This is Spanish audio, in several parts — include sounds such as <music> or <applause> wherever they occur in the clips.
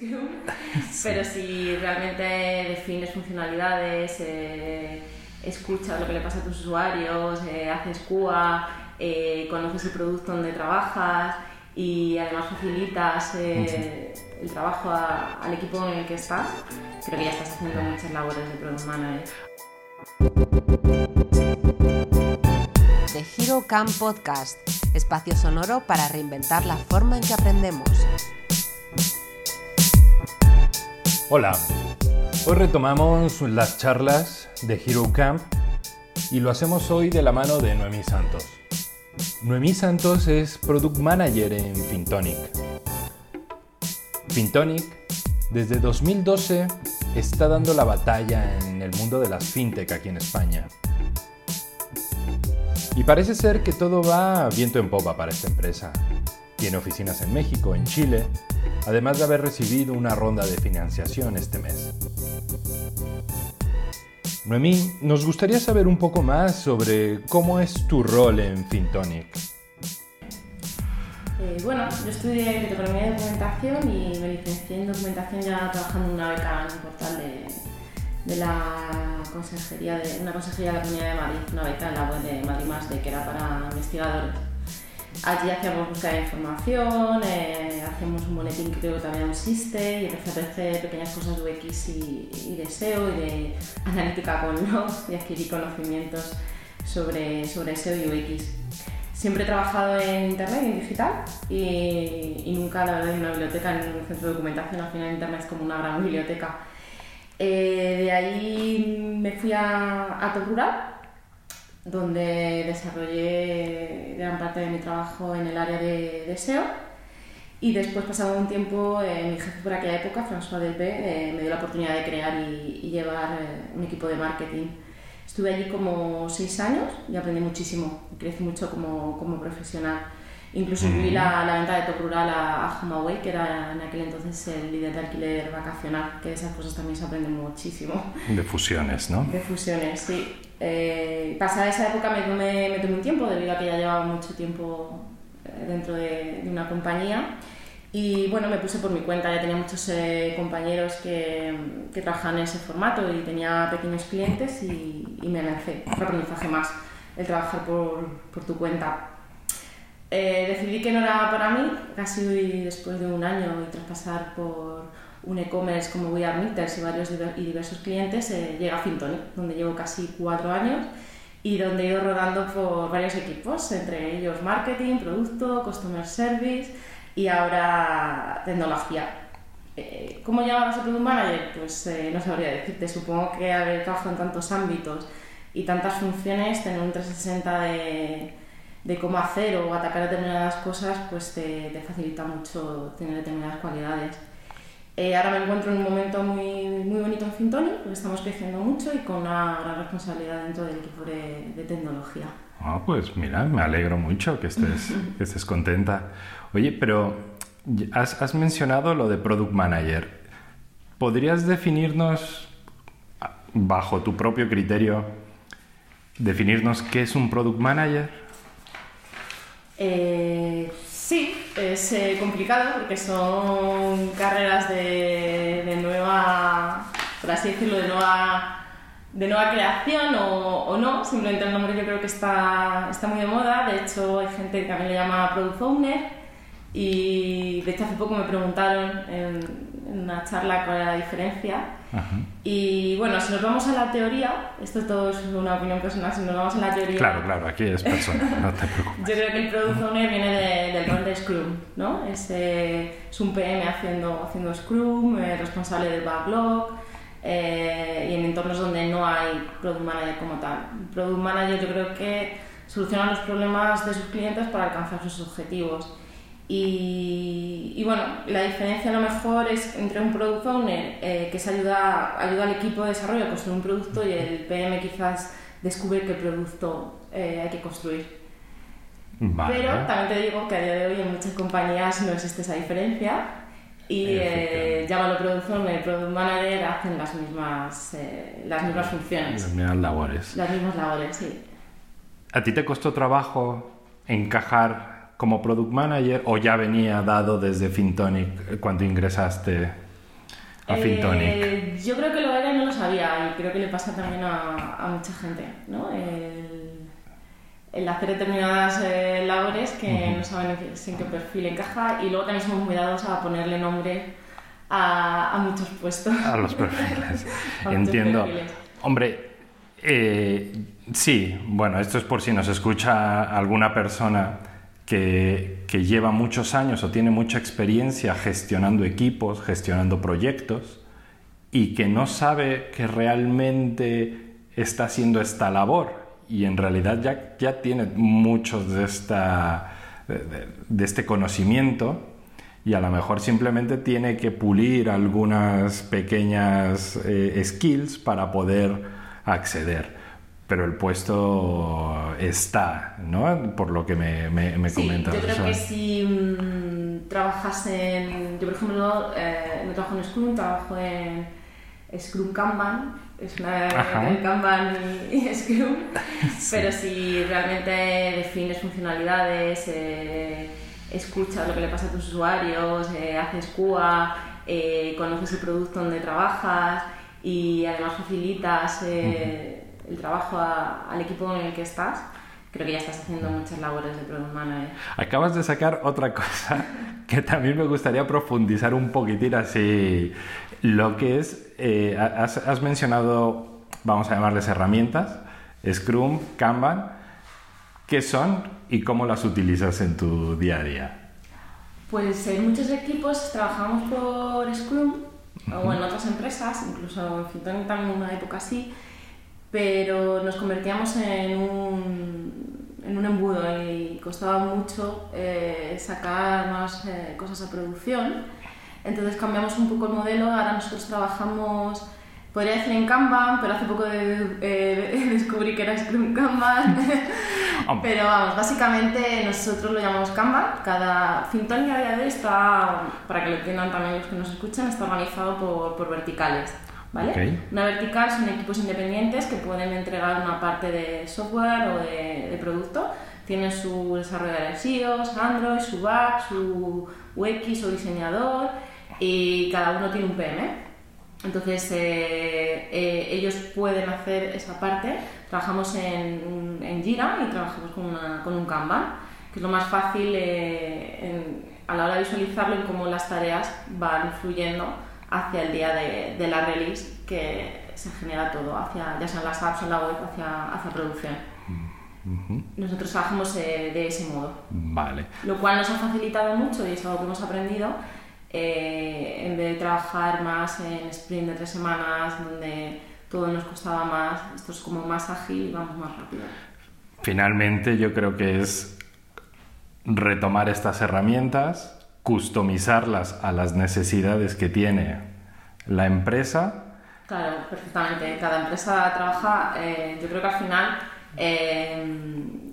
Scrum, <laughs> pero si realmente defines funcionalidades, eh, escuchas lo que le pasa a tus usuarios, eh, haces QA, eh, conoces el producto donde trabajas y además facilitas eh, el trabajo a- al equipo en el que estás, creo que ya estás haciendo muchas labores de Product Manager. The Hero Camp Podcast, espacio sonoro para reinventar la forma en que aprendemos. Hola, hoy retomamos las charlas de Hero Camp y lo hacemos hoy de la mano de Noemí Santos. Noemí Santos es Product Manager en Fintonic. Fintonic desde 2012 está dando la batalla en el mundo de las fintech aquí en España. Y parece ser que todo va viento en popa para esta empresa. Tiene oficinas en México, en Chile, además de haber recibido una ronda de financiación este mes. Noemí, nos gustaría saber un poco más sobre cómo es tu rol en Fintonic. Eh, bueno, yo estudié Biblioteconomía y Documentación y me licencié en Documentación ya trabajando en una beca en un portal de, de la consejería de una consejería de la Comunidad de Madrid, una beca en la web de Madrid Más de que era para investigadores. Allí hacíamos búsqueda de información, eh, hacíamos un boletín que creo que todavía no existe y empecé a hacer pequeñas cosas de UX y, y de SEO y de analítica con logs y adquirí conocimientos sobre, sobre SEO y UX. Siempre he trabajado en Internet, en digital, y, y nunca, la verdad, en una biblioteca, en un centro de documentación. Al final, Internet es como una gran biblioteca. Eh, de ahí me fui a, a Top Rural, donde desarrollé gran parte de mi trabajo en el área de, de SEO. Y después, pasado un tiempo, eh, mi jefe por aquella época, François Delpé, eh, me dio la oportunidad de crear y, y llevar eh, un equipo de marketing. Estuve allí como seis años y aprendí muchísimo, crecí mucho como, como profesional. Incluso incluí la, la venta de Top Rural a, a HomeAway, que era en aquel entonces el líder de alquiler vacacional, que de esas cosas también se aprende muchísimo. De fusiones, ¿no? De fusiones, sí. Eh, pasada esa época me tomé, me tomé un tiempo, debido a que ya llevaba mucho tiempo eh, dentro de, de una compañía. Y bueno, me puse por mi cuenta, ya tenía muchos eh, compañeros que, que trabajaban en ese formato y tenía pequeños clientes y, y me lancé. Otro aprendizaje más, el trabajar por, por tu cuenta. Eh, decidí que no era para mí, casi después de un año y tras pasar por un e-commerce como We Are Knitters y varios y diversos clientes, eh, llega a Fintonic, donde llevo casi cuatro años y donde he ido rodando por varios equipos, entre ellos marketing, producto, customer service y ahora tecnología. Eh, ¿Cómo llegaba a Product Manager? Pues eh, no sabría decirte. Supongo que haber trabajado en tantos ámbitos y tantas funciones, tener un 360 de, de cómo hacer o atacar determinadas cosas, pues te, te facilita mucho tener determinadas cualidades. Eh, ahora me encuentro en un momento muy, muy bonito en Fintonic, porque estamos creciendo mucho y con una gran responsabilidad dentro del equipo de, de tecnología. Ah, pues mira, me alegro mucho que estés, <laughs> que estés contenta. Oye, pero has, has mencionado lo de Product Manager. ¿Podrías definirnos, bajo tu propio criterio, definirnos qué es un Product Manager? Eh, sí, es eh, complicado porque son carreras de, nueva, por así decirlo, de nueva, de nueva creación o, o no. Simplemente el nombre yo creo que está, está muy de moda. De hecho, hay gente que también le llama Product Owner. Y de hecho, hace poco me preguntaron una charla era la diferencia. Ajá. Y bueno, si nos vamos a la teoría, esto todo es una opinión personal, si nos vamos a la teoría. Claro, claro, aquí es personal, no te preocupes. Yo creo que el Product Owner viene de- del rol de Scrum, ¿no? Es, eh, es un PM haciendo, haciendo Scrum, eh, responsable del backlog eh, y en entornos donde no hay Product Manager como tal. El Product Manager yo creo que soluciona los problemas de sus clientes para alcanzar sus objetivos. Y, y bueno, la diferencia a lo mejor es entre un Product Owner eh, que se ayuda, ayuda al equipo de desarrollo a construir un producto y el PM quizás descubre qué producto eh, hay que construir. Vale. Pero también te digo que a día de hoy en muchas compañías no existe esa diferencia y eh, llámalo Product Owner Product Manager hacen las mismas, eh, las mismas funciones, Las mismas labores. las mismas labores, sí. ¿A ti te costó trabajo encajar como product manager o ya venía dado desde Fintonic cuando ingresaste a Eh, Fintonic? yo creo que lo era y no lo sabía, y creo que le pasa también a, a mucha gente, ¿no? El, el hacer determinadas eh, labores que no saben en qué, perfil encaja, y luego también somos muy dados a ponerle nombre a, a muchos puestos. A los perfiles. <laughs> A Entiendo. perfiles. Hombre, eh, sí, bueno, esto es por si nos escucha alguna persona que, lleva muchos años o tiene mucha experiencia gestionando equipos, gestionando proyectos y que no sabe que realmente está haciendo esta labor y en realidad ya, ya tiene muchos de, esta, de este conocimiento y a lo mejor simplemente tiene que pulir algunas pequeñas eh, skills para poder acceder. Pero el puesto está, ¿no? Por lo que me, me, me Sí, comentas. yo creo o sea, que si mm, trabajas en... Yo, por ejemplo, eh, no trabajo en Scrum, trabajo en Scrum Kanban. Es una el Kanban y, <laughs> Scrum. Pero si realmente defines funcionalidades, eh, escuchas lo que le pasa a tus usuarios, eh, haces QA, conoces el producto donde trabajas y además facilitas el trabajo a- al equipo en el que estás, creo que ya estás haciendo muchas labores de Product Manager. Acabas de sacar otra cosa <laughs> que también me gustaría profundizar un poquitín así. Lo que es, eh, has, has mencionado, vamos a llamarles herramientas, Scrum, Kanban. ¿Qué son y cómo las utilizas en tu día a día? Pues en muchos equipos trabajamos por Scrum o en otras empresas, incluso en Fintonic también una época así, pero nos convertíamos en un, en un embudo y costaba mucho eh, sacar más eh, cosas a producción. Entonces cambiamos un poco el modelo, ahora nosotros trabajamos, podría decir en Kanban, pero hace poco de- eh, <laughs> descubrí que era Scrum Kanban. <laughs> Pero vamos, básicamente nosotros lo llamamos Kanban. Cada Fintonic a día de hoy está, para que lo entiendan también los que nos escuchan, está organizado por, por verticales. ¿Vale? Ok. Una vertical son equipos independientes que pueden entregar una parte de software o de, de producto. Tienen su desarrollador iOS, Android, su back, su UX, su diseñador y cada uno tiene un PM. Entonces, eh, eh, ellos pueden hacer esa parte. Trabajamos en, en Jira y trabajamos con, una- con un Kanban, que es lo más fácil eh, en- a la hora de visualizarlo en cómo las tareas van fluyendo hacia el día de, de la release, que se genera todo, hacia, ya sea en las apps o en la web, hacia, hacia producción. Nosotros trabajamos eh, de ese modo Vale. lo cual nos ha facilitado mucho y es algo que hemos aprendido. eh, en vez de trabajar más en sprint de tres semanas, donde todo nos costaba más, esto es como más ágil y vamos más rápido. Finalmente yo creo que es retomar estas herramientas, customizarlas a las necesidades que tiene la empresa. Claro, perfectamente. Cada empresa trabaja, eh, yo creo que al final eh,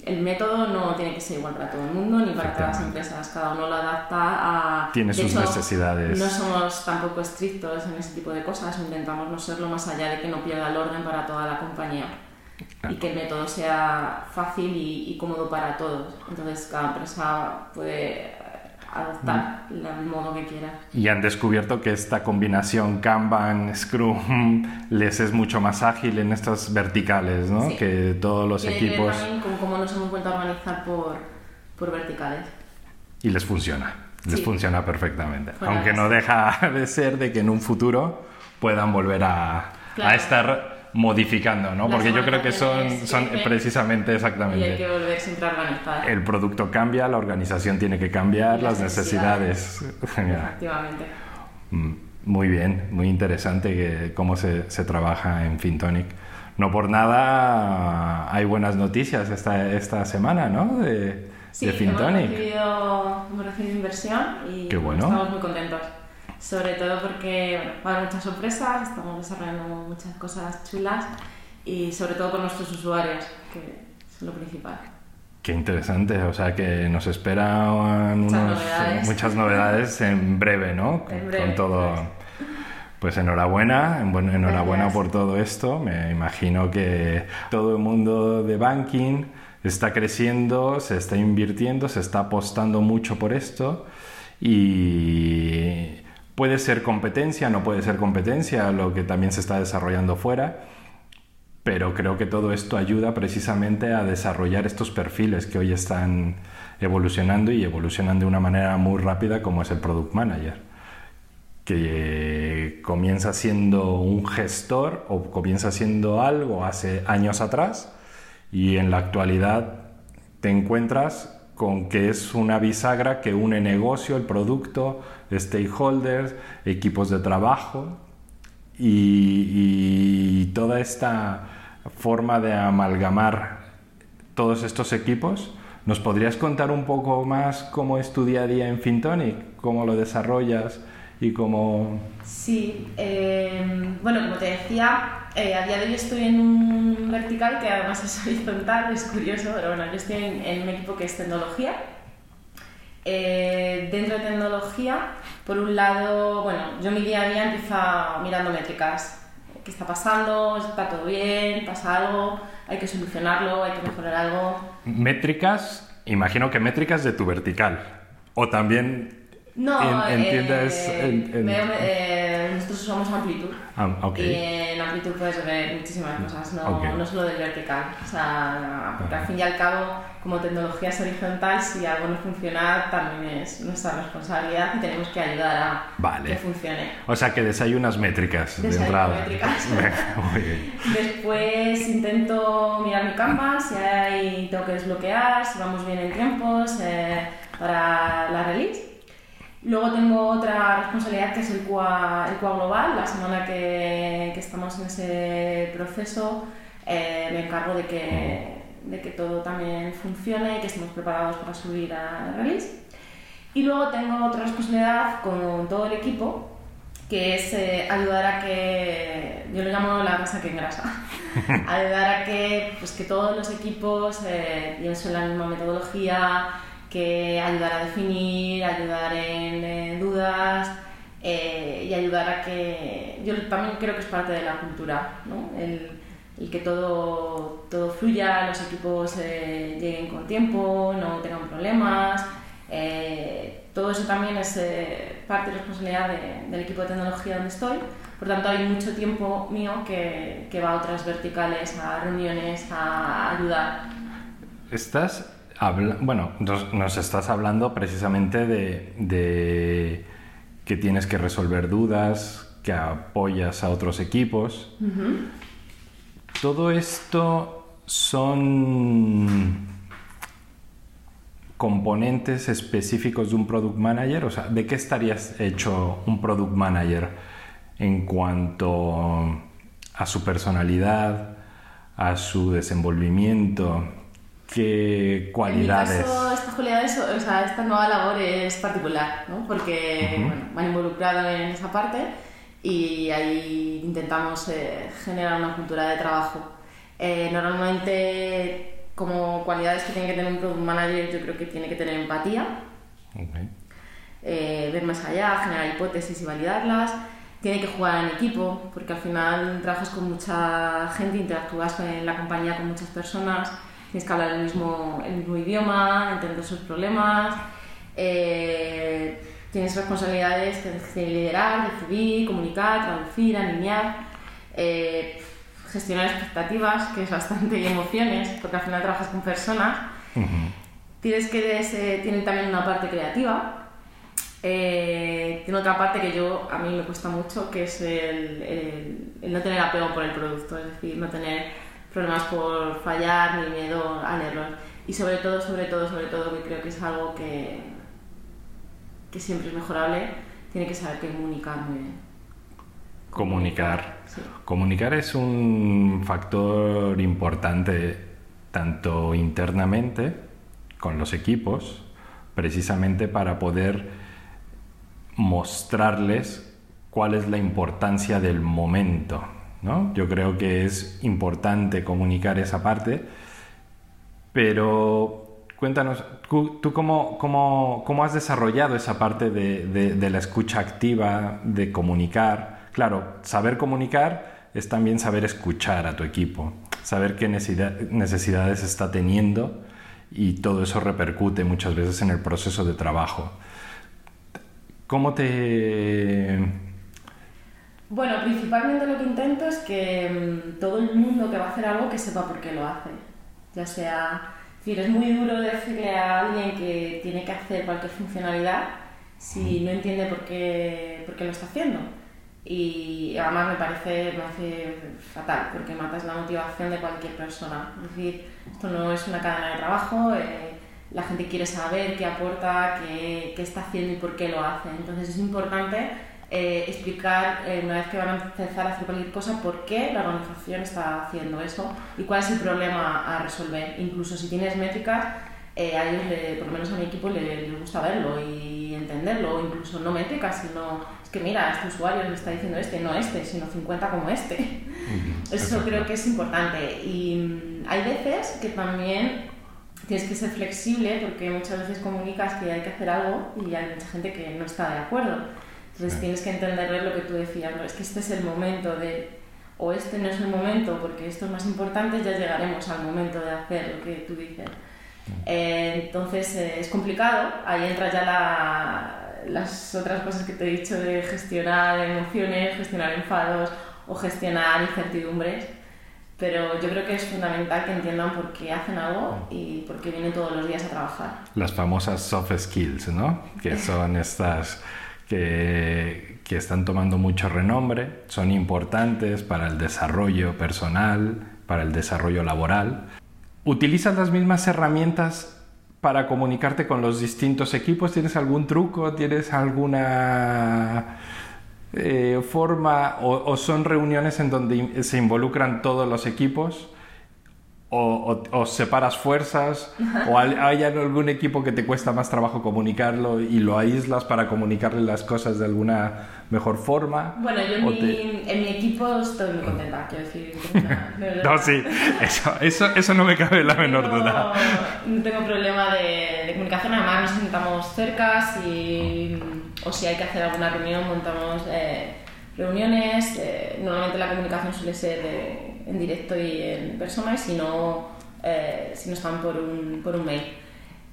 el método no tiene que ser igual para todo el mundo ni para todas las empresas. Cada uno lo adapta a... Tiene de sus necesidades. No somos tampoco estrictos en ese tipo de cosas, intentamos no serlo más allá de que no pierda el orden para toda la compañía. Y que el método sea fácil y, y cómodo para todos. Entonces cada empresa puede adoptar Mm. el modo que quiera. Y han descubierto que esta combinación Kanban, Scrum, les es mucho más ágil en estas verticales, ¿no? Sí. Que todos los Tiene que ver equipos... también con cómo nos hemos vuelto a organizar por, por verticales. Y les funciona, les Sí. funciona perfectamente. Fuera Aunque no deja de ser de que en un futuro puedan volver a, Claro. a estar modificando, ¿no? Las Porque yo creo que son, son precisamente Y hay exactamente. que volver a. El producto cambia, la organización tiene que cambiar, las las necesidades. Genial. <laughs> Efectivamente. Mm, Muy bien, muy interesante que, cómo se, se trabaja en Fintonic. No por nada hay buenas noticias esta, esta semana, ¿no? De, Sí, de hemos Fintonic. recibido, hemos recibido inversión y Qué bueno. estamos muy contentos. Sobre todo porque bueno, va a haber muchas sorpresas, estamos desarrollando muchas cosas chulas y sobre todo con nuestros usuarios, que es lo principal. Qué interesante, o sea que nos esperan Muchas unos- novedades. muchas novedades en breve, ¿no? Con, <laughs> En breve, con todo. eso Pues enhorabuena, en buen- enhorabuena Gracias. por todo esto. Me imagino que todo el mundo de banking está creciendo, se está invirtiendo, se está apostando mucho por esto y puede ser competencia, no puede ser competencia, lo que también se está desarrollando fuera, pero creo que todo esto ayuda precisamente a desarrollar estos perfiles que hoy están evolucionando y evolucionan de una manera muy rápida como es el Product Manager, que comienza siendo un gestor o comienza siendo algo hace años atrás y en la actualidad te encuentras con que es una bisagra que une negocio, el producto, stakeholders, equipos de trabajo y, toda esta forma de amalgamar todos estos equipos. ¿Nos podrías contar un poco más cómo es tu día a día en Fintonic? ¿Cómo lo desarrollas? Y cómo... Sí, eh, bueno, como te decía, eh, a día de hoy estoy en un vertical que además es <laughs> horizontal, es curioso, pero bueno, yo estoy en, un equipo que es tecnología. Eh, dentro de tecnología, por un lado, bueno, yo mi día a día empieza mirando métricas. ¿Qué está pasando? ¿Está todo bien? ¿Pasa algo? ¿Hay que solucionarlo? ¿Hay que mejorar algo? Métricas, imagino que métricas de tu vertical. O también no, entiendes. Eh, eh, nosotros usamos Amplitud. Ah, y en Amplitud puedes ver muchísimas cosas, no, no solo del vertical. O sea, porque al fin y al cabo, como tecnología es horizontal, si algo no funciona, también es nuestra responsabilidad y tenemos que ayudar a que funcione. O sea, que desayunas métricas de entrada. métricas. <laughs> Después intento mirar mi Canvas, si hay, tengo que desbloquear, si vamos bien en tiempos eh, para la release. Luego tengo otra responsabilidad que es el QA, el global. La semana que, que, estamos en ese proceso eh, me encargo de que, de que todo también funcione y que estemos preparados para subir a release. Y luego tengo otra responsabilidad con todo el equipo, que es eh, ayudar a que, yo lo llamo la grasa que engrasa, <laughs> ayudar a que, pues, que todos los equipos eh, lleven la misma metodología, que ayudar a definir, ayudar en eh, dudas eh, y ayudar a que... Yo también creo que es parte de la cultura, ¿no? el, que todo, todo fluya, los equipos eh, lleguen con tiempo, no tengan problemas. todo eso también es parte de la responsabilidad del equipo de tecnología donde estoy. Por tanto, hay mucho tiempo mío que, que va a otras verticales, a reuniones, a ayudar. ¿Estás bueno, nos, estás hablando precisamente de, que tienes que resolver dudas, que apoyas a otros equipos. Todo esto son componentes específicos de un product manager? O sea, ¿de qué estarías hecho un product manager en cuanto a su personalidad, a su desenvolvimiento? ¿Qué cualidades? En mi caso, esta cualidades, o sea, esta nueva labor es particular, ¿no? Porque bueno, me han involucrado en esa parte y ahí intentamos eh, generar una cultura de trabajo. Eh, normalmente, como cualidades que tiene que tener un product manager, yo creo que tiene que tener empatía, eh, ver más allá, generar hipótesis y validarlas. Tiene que jugar en equipo, porque al final trabajas con mucha gente, interactúas en la compañía con muchas personas tienes que hablar el mismo, el mismo idioma, entender sus problemas, eh, tienes responsabilidades, de liderar, decidir, comunicar, traducir, alinear, eh, gestionar expectativas, que es bastante, y emociones, porque al final trabajas con personas. Tienes que tiene también una parte creativa, eh, tiene otra parte que yo a mí me cuesta mucho, que es el, el, no tener apego por el producto, es decir, no tener problemas por fallar ni miedo al error. Y sobre todo, sobre todo, sobre todo, que creo que es algo que, que siempre es mejorable, tiene que saber comunicar muy bien. Comunicar. Comunicar es un factor importante tanto internamente con los equipos, precisamente para poder mostrarles cuál es la importancia del momento ¿no? Yo creo que es importante comunicar esa parte, pero cuéntanos, ¿tú cómo, cómo, cómo has desarrollado esa parte de, de, la escucha activa, de comunicar? Claro, saber comunicar es también saber escuchar a tu equipo, saber qué necesidades está teniendo y todo eso repercute muchas veces en el proceso de trabajo. ¿Cómo te... Bueno, principalmente lo que intento es que mm, todo el mundo que va a hacer algo que sepa por qué lo hace. Ya sea, es decir, es muy duro decirle a alguien que tiene que hacer cualquier funcionalidad si no entiende por qué, por qué lo está haciendo. Y además me parece, me parece fatal, porque matas la motivación de cualquier persona. Es decir, esto no es una cadena de trabajo, eh, la gente quiere saber qué aporta, qué, qué, está haciendo y por qué lo hace. Entonces es importante eh, explicar, eh, una vez que van a empezar a hacer cualquier cosa, por qué la organización está haciendo eso y cuál es el problema a resolver. Incluso si tienes métricas, a ellos, por lo menos a mi equipo, les, les gusta verlo y entenderlo, o incluso no métricas, sino es que mira, este usuario me está diciendo este, no este, sino 50 como este. <laughs> Eso creo que es importante. Y mm, hay veces que también tienes que ser flexible porque muchas veces comunicas que hay que hacer algo y hay mucha gente que no está de acuerdo. Entonces tienes que entender lo que tú decías, ¿no? es que este es el momento de, o este no es el momento porque esto es más importante, ya llegaremos al momento de hacer lo que tú dices. Eh, entonces eh, es complicado, ahí entra ya la, las otras cosas que te he dicho de gestionar emociones, gestionar enfados o gestionar incertidumbres. Pero yo creo que es fundamental que entiendan por qué hacen algo y por qué vienen todos los días a trabajar. Las famosas soft skills, ¿no? Que <laughs> son estas que, que están tomando mucho renombre, son importantes para el desarrollo personal, para el desarrollo laboral. ¿Utilizas las mismas herramientas para comunicarte con los distintos equipos? ¿Tienes algún truco? ¿Tienes alguna eh, forma? O, son reuniones en donde se involucran todos los equipos? O, separas fuerzas, o hay, algún equipo que te cuesta más trabajo comunicarlo y lo aíslas para comunicarle las cosas de alguna mejor forma. Bueno, yo en, mi, en mi, equipo estoy muy contenta, quiero decir. <laughs> no, sí, eso, eso, eso, no me cabe la menor duda. No tengo problema de, de, comunicación, además nos sentamos cerca y, o si hay que hacer alguna reunión, montamos eh, reuniones. Eh, normalmente la comunicación suele ser en directo y en persona, y si no, eh, si no están por un, por un mail.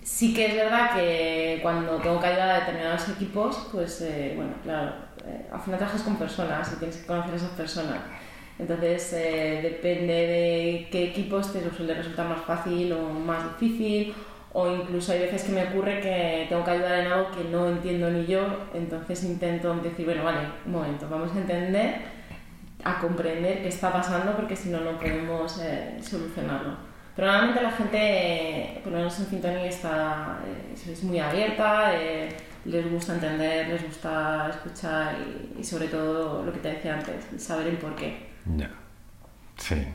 Sí que es verdad que cuando tengo que ayudar a determinados equipos, pues bueno, claro, eh, al final trabajas con personas y tienes que conocer a esas personas. Entonces, eh, depende de qué equipos te suele resultar más fácil o más difícil, o incluso hay veces que me ocurre que tengo que ayudar en algo que no entiendo ni yo, entonces intento decir, bueno, vale, un momento, vamos a entender, a comprender qué está pasando, porque si no, no podemos eh, solucionarlo. Pero normalmente la gente, por lo menos en Sintonía, está, es muy abierta les gusta entender, les gusta escuchar y, sobre todo lo que te decía antes, saber el por qué. Ya. Sí.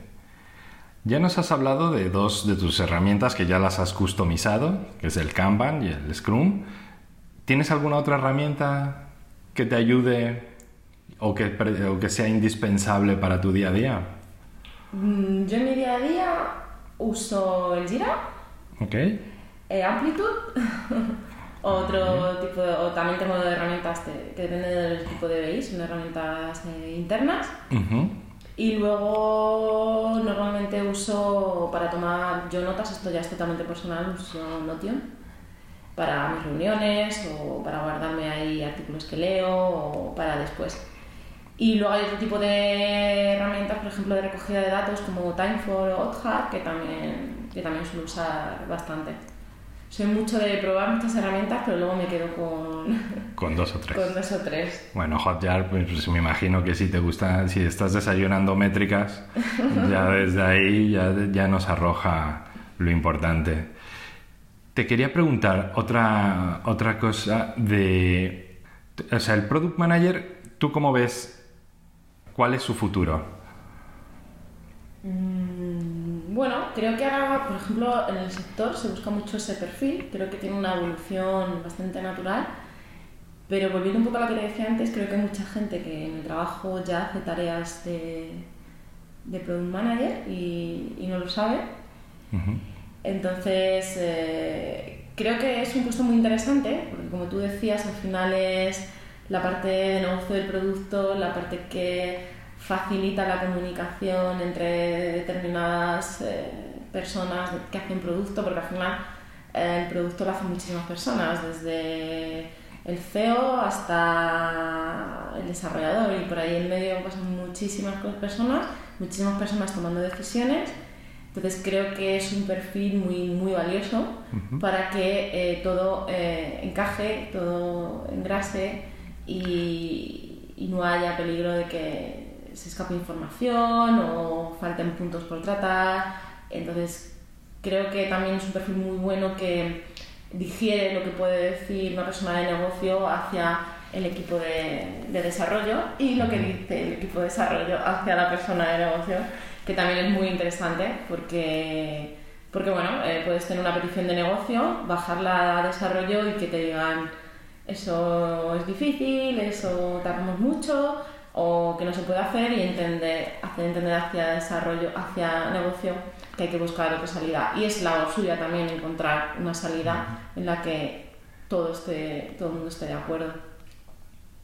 Ya nos has hablado de dos de tus herramientas que ya las has customizado, que es el Kanban y el Scrum. ¿Tienes alguna otra herramienta que te ayude o que, o que sea indispensable para tu día a día? Mm, yo en mi día a día uso el Jira, okay. Eh, Amplitude <laughs> Otro tipo o también tengo herramientas que depende del tipo de BI, son herramientas eh, internas. Y luego normalmente uso para tomar yo notas, esto ya es totalmente personal, uso Notion para mis reuniones o para guardarme ahí artículos que leo o para después. Y luego hay otro tipo de herramientas, por ejemplo, de recogida de datos como Timefor o Hotjar, que también, que también suelo usar bastante soy mucho de probar muchas herramientas, pero luego me quedo con... <laughs> Con dos o tres. con dos o tres. Bueno, Hotjar, pues me imagino que si te gusta, si estás desayunando métricas, <laughs> ya desde ahí ya, ya nos arroja lo importante. Te quería preguntar otra, otra cosa de... O sea, el Product Manager, ¿tú cómo ves cuál es su futuro? Mm, bueno, creo que ahora, por ejemplo, en el sector se busca mucho ese perfil, creo que tiene una evolución bastante natural, pero volviendo un poco a lo que te decía antes, creo que hay mucha gente que en el trabajo ya hace tareas de, de product manager y, no lo sabe. Entonces, eh, creo que es un puesto muy interesante, porque como tú decías, al final es la parte de negocio del producto, la parte que facilita la comunicación entre determinadas eh, personas que hacen producto, porque al final eh, el producto lo hacen muchísimas personas, desde el CEO hasta el desarrollador y por ahí en medio pasan muchísimas personas, muchísimas personas tomando decisiones. Entonces creo que es un perfil muy, muy valioso para que eh, todo eh, encaje, todo engrase y, y, no haya peligro de que se escape información o falten puntos por tratar. Entonces creo que también es un perfil muy bueno que digiere lo que puede decir una persona de negocio hacia el equipo de, desarrollo y lo que dice el equipo de desarrollo hacia la persona de negocio, que también es muy interesante porque, porque bueno, eh, puedes tener una petición de negocio, bajarla a desarrollo y que te digan eso es difícil, eso tardamos mucho o que no se puede hacer y entender, hacer entender hacia desarrollo, hacia negocio que hay que buscar otra salida. Y es la suya también encontrar una salida en la que todo, esté, todo el mundo esté de acuerdo.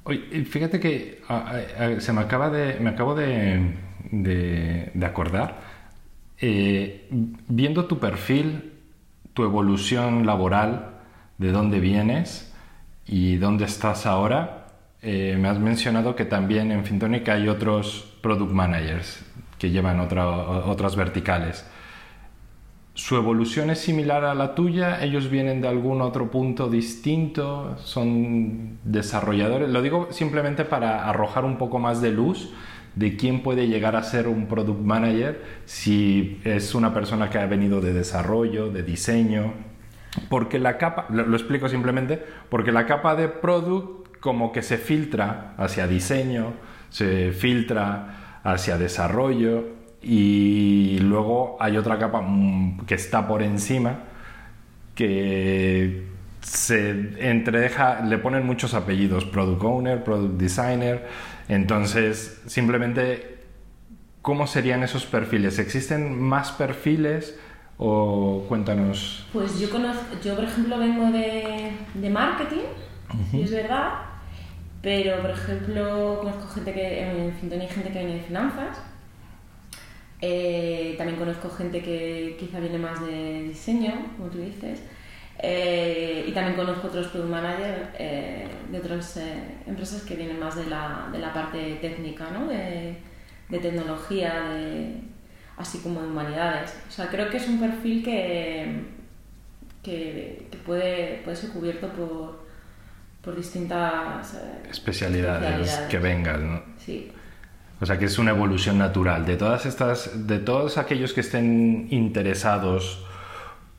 Oye, fíjate que se me acaba de, me acabo de, de, acordar, eh, viendo tu perfil, tu evolución laboral, de dónde vienes y dónde estás ahora, eh, me has mencionado que también en Fintonic hay otros product managers que llevan otras verticales su evolución es similar a la tuya, ellos vienen de algún otro punto distinto, son desarrolladores. Lo digo simplemente para arrojar un poco más de luz de quién puede llegar a ser un product manager si es una persona que ha venido de desarrollo, de diseño. Porque la capa, lo, explico simplemente, porque la capa de product como que se filtra hacia diseño, se filtra hacia desarrollo y luego hay otra capa mm, que está por encima que se entredeja, le ponen muchos apellidos, product owner, product designer, entonces simplemente ¿cómo serían esos perfiles? ¿Existen más perfiles o cuéntanos? Pues yo conozco, yo por ejemplo vengo de, de marketing, es verdad, pero por ejemplo conozco gente que, en fin, hay gente que viene de finanzas, eh, también conozco gente que quizá viene más de diseño, como tú dices. Eh, y también conozco otros product managers eh, de otras empresas que vienen más de la, de la parte técnica, ¿no? de, de tecnología, de, así como de humanidades. O sea, creo que es un perfil que, que, puede, puede ser cubierto por, por distintas especialidades, que vengan. ¿no? Sí. O sea que es una evolución natural. De todas estas, de todos aquellos que estén interesados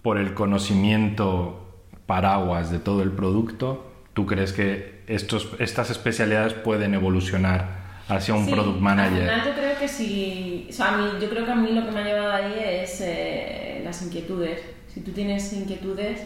por el conocimiento paraguas de todo el producto, ¿tú crees que estos, estas especialidades pueden evolucionar hacia un product manager? Al final yo creo que sí. O sea, a mí, yo creo que a mí lo que me ha llevado ahí es eh, las inquietudes. Si tú tienes inquietudes,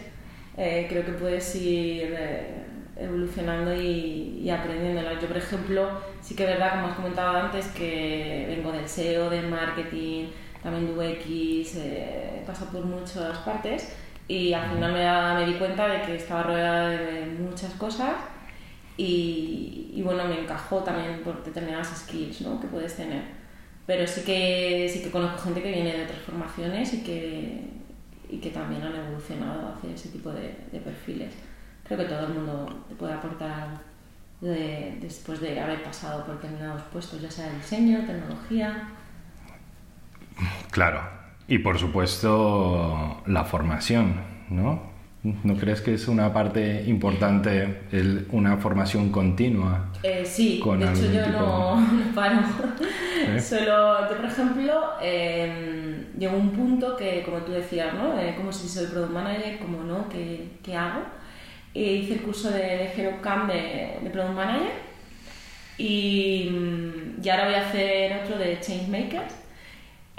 eh, creo que puedes ir eh, evolucionando y, aprendiendo. Yo, por ejemplo, sí que es verdad, como has comentado antes, que vengo del SEO, del marketing, también de UX, eh, he pasado por muchas partes y al final me, me, di cuenta de que estaba rodeada de muchas cosas y, y, bueno, me encajó también por determinadas skills ¿no? que puedes tener. Pero sí que, sí que conozco gente que viene de otras formaciones y que, y que también han evolucionado hacia ese tipo de, de perfiles creo que todo el mundo te puede aportar después de haber pasado por determinados puestos, ya sea diseño, tecnología. Claro, y por supuesto la formación, ¿no? ¿No crees que es una parte importante el, una formación continua? Eh, sí, de hecho yo <laughs> no, paro. ¿Eh? Solo, yo por ejemplo, eh, llegó un punto que, como tú decías, ¿no? Eh, como si soy product manager, como no, ¿qué, qué hago? hice el curso de Hero Camp de, de Product Manager y, y, ahora voy a hacer otro de Changemakers.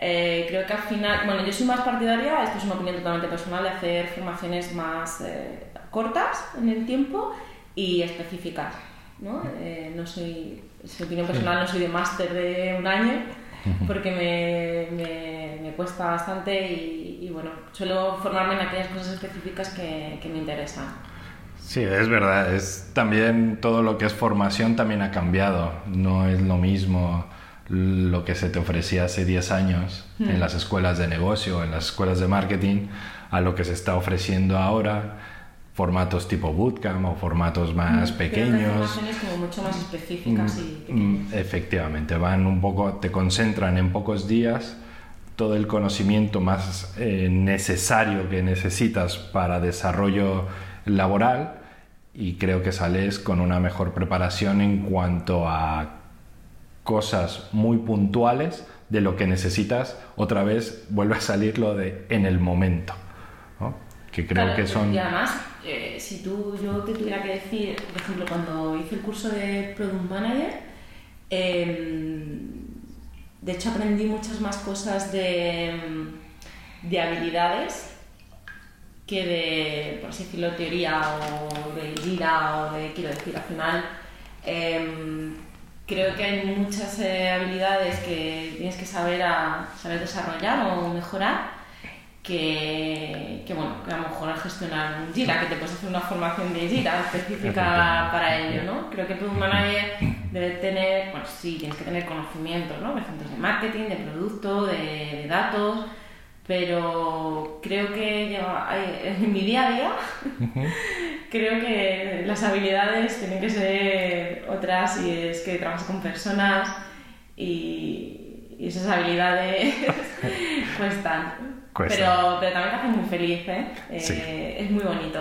Eh, creo que al final, bueno, yo soy más partidaria, esto es una opinión totalmente personal, de hacer formaciones más eh, cortas en el tiempo y específicas. ¿no? Eh, no soy, es opinión personal, no soy de máster de un año porque me, me, me cuesta bastante y, y, bueno, suelo formarme en aquellas cosas específicas que, que me interesan. Sí, es verdad. Es también todo lo que es formación también ha cambiado. No es lo mismo lo que se te ofrecía hace 10 años en hmm. las escuelas de negocio, en las escuelas de marketing, a lo que se está ofreciendo ahora. formatos tipo bootcamp o formatos más Mm, pequeños. como mucho más específicas y Mm, pequeñas. Efectivamente, van un poco, te concentran en pocos días todo el conocimiento más eh, necesario que necesitas para desarrollo laboral y creo que sales con una mejor preparación en cuanto a cosas muy puntuales de lo que necesitas. Otra vez vuelve a salir lo de en el momento, ¿no? que creo Claro, que son... Y además, eh, si tú, yo te tuviera que decir, por ejemplo, cuando hice el curso de Product Manager, eh, de hecho aprendí muchas más cosas de, de habilidades que de, por así decirlo, teoría o de Jira o de, quiero decir, al final em, creo que hay muchas eh, habilidades que tienes que saber, a, saber desarrollar o mejorar que, que, bueno, que a lo mejor al gestionar un Jira, que te puedes hacer una formación de Jira específica para ello, ¿no? Creo que Product Manager debe tener, bueno, sí, tienes que tener conocimientos, ¿no? De centros de marketing, de producto, de, de datos, pero creo que yo, en mi día a día <laughs> creo que las habilidades tienen que ser otras y es que trabajas con personas y, y esas habilidades <laughs> cuestan. Pero, pero también te hace muy feliz, ¿eh? Eh, Sí. Es muy bonito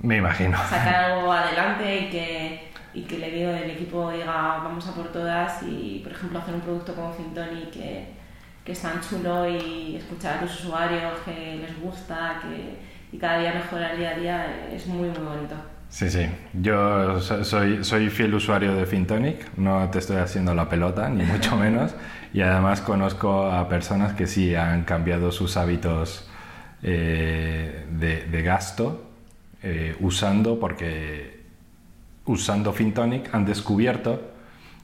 Me imagino. sacar <laughs> algo adelante y que, y que el, equipo- el equipo diga vamos a por todas y por ejemplo hacer un producto como Fintoni que, que es tan chulo y escuchar a los usuarios que les gusta que, y cada día mejorar día a día es muy muy bonito. Sí, sí. Yo so- soy, soy fiel usuario de Fintonic, no te estoy haciendo la pelota, ni mucho <laughs> menos. Y además conozco a personas que sí han cambiado sus hábitos eh, de, de gasto eh, usando, porque usando Fintonic han descubierto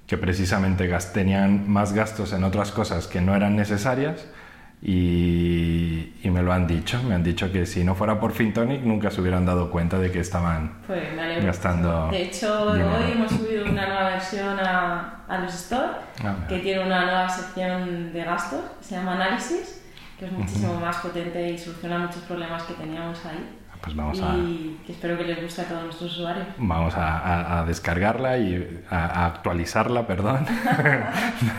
que precisamente tenían más gastos en otras cosas que no eran necesarias y, y me lo han dicho. Me han dicho que si no fuera por Fintonic nunca se hubieran dado cuenta de que estaban Pues. Gastando De hecho, dinero. hoy hemos subido una nueva versión a, a los store Ah, que tiene una nueva sección de gastos que se llama análisis, que es muchísimo más potente y soluciona muchos problemas que teníamos ahí. Pues vamos a, y que espero que les guste a todos nuestros usuarios. vamos a, a- a descargarla y a, a actualizarla, perdón. <laughs>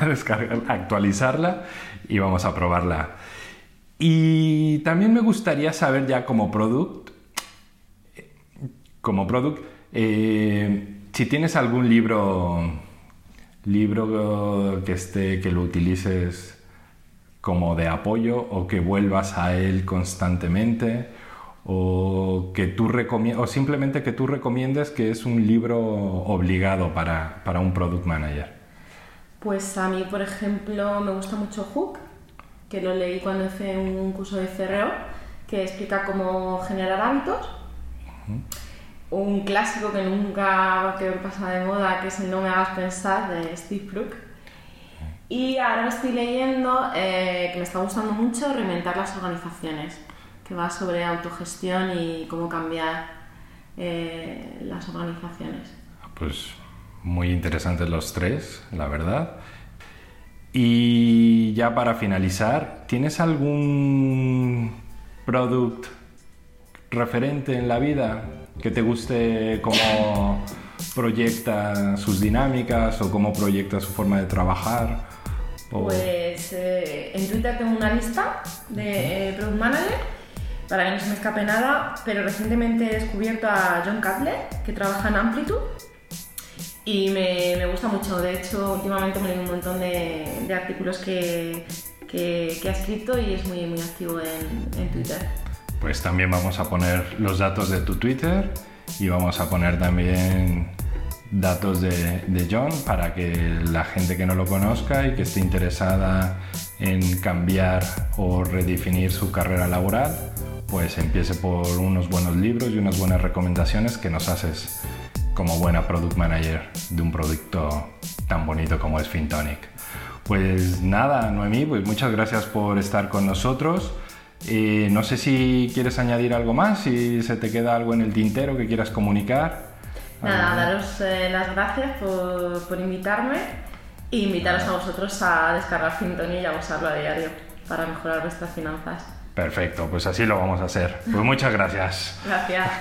A descargar- a actualizarla y vamos a probarla. Y también me gustaría saber ya como product, como product, eh, si tienes algún libro, libro que esté, que lo utilices como de apoyo o que vuelvas a él constantemente o que tú o simplemente que tú recomiendes que es un libro obligado para, para un product manager. Pues a mí, por ejemplo, me gusta mucho Hook, que lo leí cuando hice un curso de CRO, que explica cómo generar hábitos. Un clásico que nunca que pasa de moda, que es el No me hagas pensar, de Steve Brook. Y ahora me estoy leyendo, eh, que me está gustando mucho, Reinventar las organizaciones, que va sobre autogestión y cómo cambiar eh, las organizaciones. Pues muy interesantes los tres, la verdad. Y ya para finalizar, ¿tienes algún product referente en la vida que te guste cómo proyecta sus dinámicas o cómo proyecta su forma de trabajar? O- Pues eh, en Twitter tengo una lista de eh, Product Manager para que no se me escape nada, pero recientemente he descubierto a John Cutler, que trabaja en Amplitude, y me, me gusta mucho. De hecho, últimamente me leo un montón de, de artículos que, que- que ha escrito y es muy, muy activo en, en Twitter. Pues también vamos a poner los datos de tu Twitter y vamos a poner también datos de, de John para que la gente que no lo conozca y que esté interesada en cambiar o redefinir su carrera laboral, pues empiece por unos buenos libros y unas buenas recomendaciones que nos haces como buena product manager de un producto tan bonito como es Fintonic. Pues nada, Noemí, pues muchas gracias por estar con nosotros. Eh, no sé si quieres añadir algo más, si se te queda algo en el tintero que quieras comunicar. Nada, Algo- daros eh, las gracias por, por invitarme e invitaros a vosotros a descargar Fintoni y a usarlo a diario para mejorar vuestras finanzas. Perfecto, pues así lo vamos a hacer. Pues <laughs> muchas gracias. Gracias.